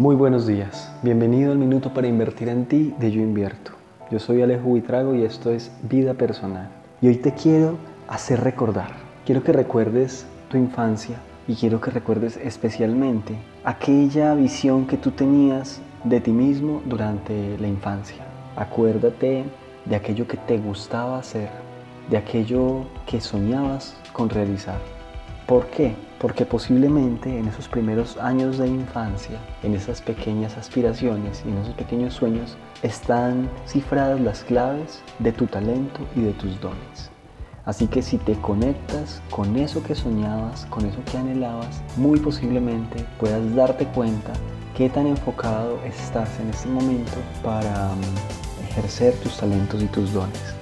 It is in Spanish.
Muy buenos días, bienvenido al Minuto para Invertir en Ti de Yo Invierto. Yo soy Alejo Buitrago y esto es Vida Personal. Y hoy te quiero hacer recordar, quiero que recuerdes tu infancia y quiero que recuerdes especialmente aquella visión que tú tenías de ti mismo durante la infancia. Acuérdate de aquello que te gustaba hacer, de aquello que soñabas con realizar. ¿Por qué? Porque posiblemente en esos primeros años de infancia, en esas pequeñas aspiraciones y en esos pequeños sueños, están cifradas las claves de tu talento y de tus dones. Así que si te conectas con eso que soñabas, con eso que anhelabas, muy posiblemente puedas darte cuenta qué tan enfocado estás en este momento para um, ejercer tus talentos y tus dones.